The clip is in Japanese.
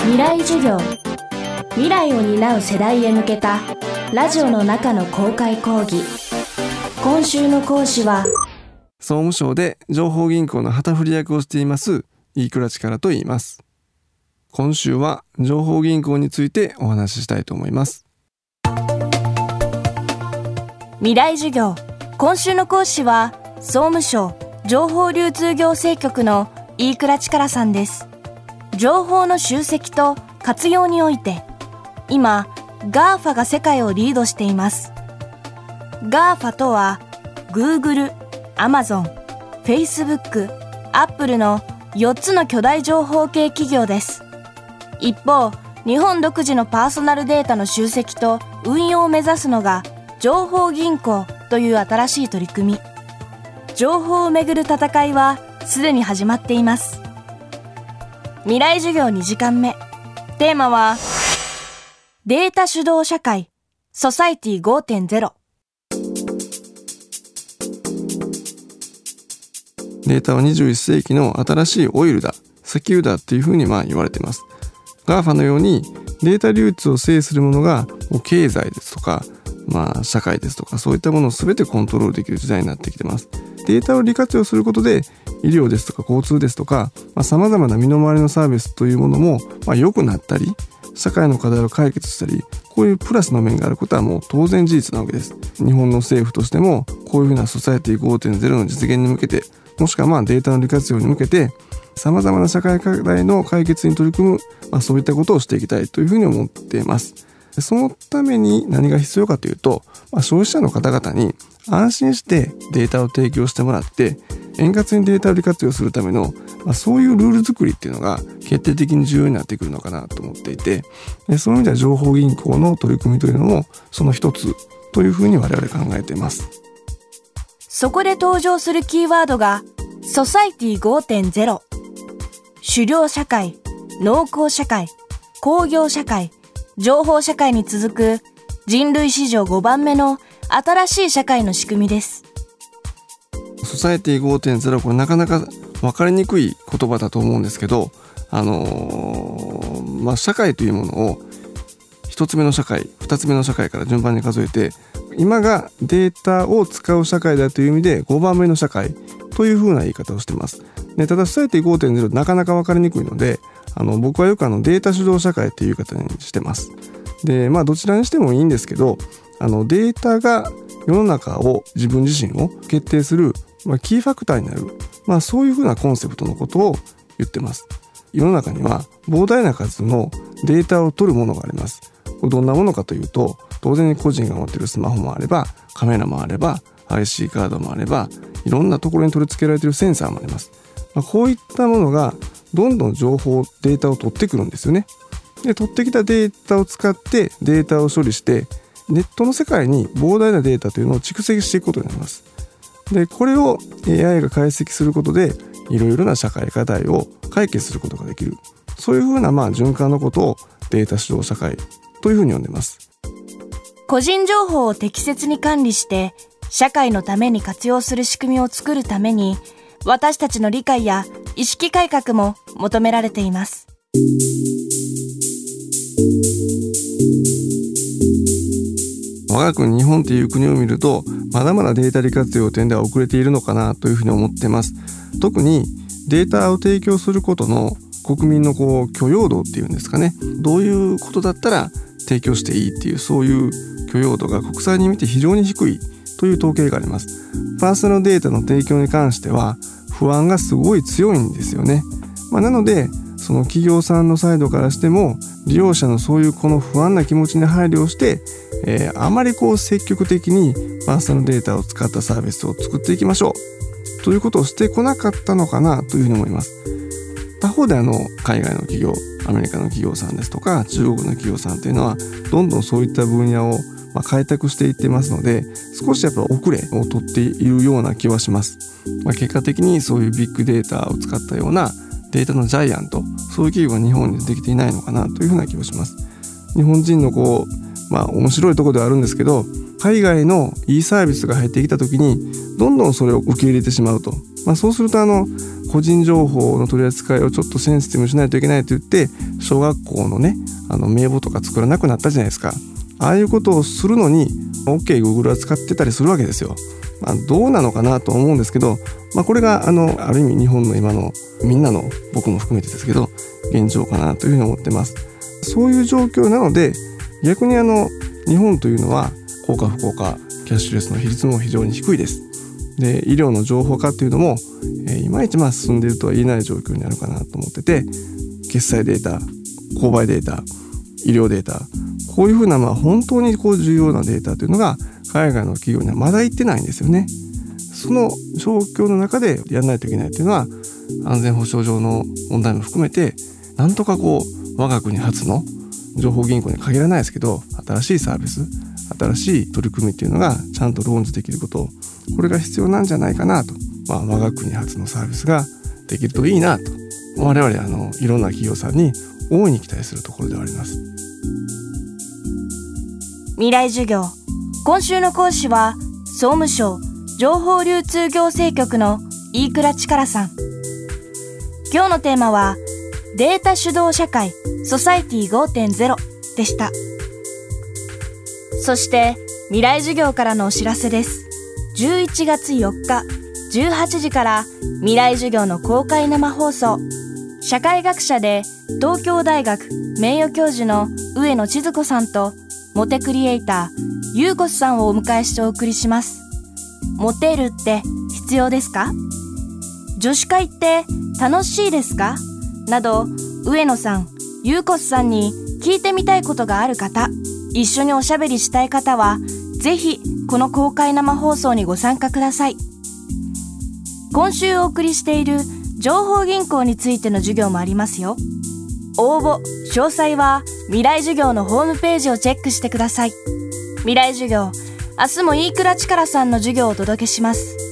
未来授業。未来を担う世代へ向けたラジオの中の公開講義。今週の講師は総務省で情報銀行の旗振り役をしています飯倉力と言います。今週は情報銀行についてお話ししたいと思います。未来授業。今週の講師は総務省情報流通行政局の飯倉力さんです情報の集積と活用において今 GAFA が世界をリードしています。GAFA とは Google、Amazon、Facebook、Apple の4つの巨大情報系企業です。一方日本独自のパーソナルデータの集積と運用を目指すのが情報銀行という新しい取り組み。情報をめぐる戦いはすでに始まっています。未来授業2時間目。テーマはデータ主導社会。ソサイティ5.0データは21世紀の新しいオイルだ石油だっていうふうにまあ言われています。GAFA のようにデータ流通を制するものが経済ですとかまあ、社会ですとかそういったものを全てコントロールできる時代になってきてます。データを利活用することで医療ですとか交通ですとかさまざ、まな身の回りのサービスというものも、まあ、良くなったり社会の課題を解決したりこういうプラスの面があることはもう当然事実なわけです。日本の政府としてもこういうふうなソサエティ5.0の実現に向けてもしくはまあデータの利活用に向けてさまざまな社会課題の解決に取り組む、まあ、そういったことをしていきたいというふうに思っています。でそのために何が必要かというと、まあ、消費者の方々に安心してデータを提供してもらって円滑にデータを利活用するための、まあ、そういうルール作りっていうのが決定的に重要になってくるのかなと思っていてその意味では情報銀行の取り組みというのもその一つというふうに我々考えています。そこで登場するキーワードがソサイティ5.0狩猟社会農耕社会工業社会情報社会に続く人類史上5番目の新しい社会の仕組みです。ソサエティ5.0これなかなか分かりにくい言葉だと思うんですけど、あのー、まあ、社会というものを1つ目の社会2つ目の社会から順番に数えて今がデータを使う社会だという意味で5番目の社会というふうな言い方をしてます。でただソサエティ5.0なかなか分かりにくいのであの僕はよくあのデータ主導社会っていう方にしてます。でまあどちらにしてもいいんですけどあのデータが世の中を自分自身を決定する、まあ、キーファクターになる、まあ、そういうふうなコンセプトのことを言ってます。世の中には膨大な数のデータを取るものがあります。どんなものかというと当然個人が持っているスマホもあればカメラもあれば IC カードもあればいろんなところに取り付けられているセンサーもあります。まあ、こういったものがどんどん情報データを取ってくるんですよね。で取ってきたデータを使ってデータを処理してネットの世界に膨大なデータというのを蓄積していくことになります。でこれを AI が解析することでいろいろな社会課題を解決することができるそういうふうなまあ循環のことをデータ主導社会というふうに呼んでます。個人情報を適切に管理して社会のために活用する仕組みを作るために私たちの理解や意識改革も求められています。我が国日本という国を見るとまだまだデータ利活用点では遅れているのかなというふうに思ってます特にデータを提供することの国民のこう許容度っていうんですかねどういうことだったら提供していいっていうそういう許容度が国際に見て非常に低いという統計がありますパーソナルデータの提供に関しては不安がすごい強いんですよね。まあ、なのでその企業さんのサイドからしても利用者のそういうこの不安な気持ちに配慮をして、えー、あまりこう積極的にパーソナルデータを使ったサービスを作っていきましょうということをしてこなかったのかなというふうに思います。他方であの海外の企業アメリカの企業さんですとか中国の企業さんというのはどんどんそういった分野をま開拓していってますので少しやっぱ遅れをとっているような気はします、まあ、結果的にそういうビッグデータを使ったようなデータのジャイアントそういう企業が日本にできていないのかなというふうな気がします。日本人のこうまあ面白いところではあるんですけど海外のいいサービスが入ってきた時にどんどんそれを受け入れてしまうと、まあ、そうするとあの個人情報の取り扱いをちょっとセンシティブしないといけないと言って小学校のねあの名簿とか作らなくなったじゃないですか。ああいうことをするのに OKGoogle、は使ってたりするわけですよ、まあ、どうなのかなと思うんですけど、まあ、これがあのある意味日本の今のみんなの僕も含めてですけど現状かなというふうに思ってます。そういう状況なので逆にあの日本というのは効果不効果キャッシュレスの比率も非常に低いです。で医療の情報化っていうのも、えー、いまいちまあ進んでいるとは言えない状況にあるかなと思ってて決済データ購買データ医療データこういうふうなまあ本当にこう重要なデータというのが海外の企業にはまだ行ってないんですよね。その状況の中でやらないといけないというのは安全保障上の問題も含めてなんとかこう我が国初の情報銀行に限らないですけど新しいサービス新しい取り組みっていうのがちゃんとローンズできることこれが必要なんじゃないかなと、まあ、我が国初のサービスができるといいなと我々あのいろんな企業さんに大いに期待するところではあります。未来授業今週の講師は総務省情報流通行政局の飯倉力さん。今日のテーマはデータ主導社会ソサイティ5.0でした。そして未来授業からのお知らせです。11月4日18時から未来授業の公開生放送。社会学者で東京大学名誉教授の上野千鶴子さんとモテクリエイターゆうこすさんをお迎えしてお送りします。モテるって必要ですか？女子会って楽しいですか？など上野さんゆうこすさんに聞いてみたいことがある方一緒におしゃべりしたい方はぜひこの公開生放送にご参加ください。今週お送りしている情報銀行についての授業もありますよ。応募詳細は未来授業のホームページをチェックしてください。未来授業明日も飯倉力さんの授業をお届けします。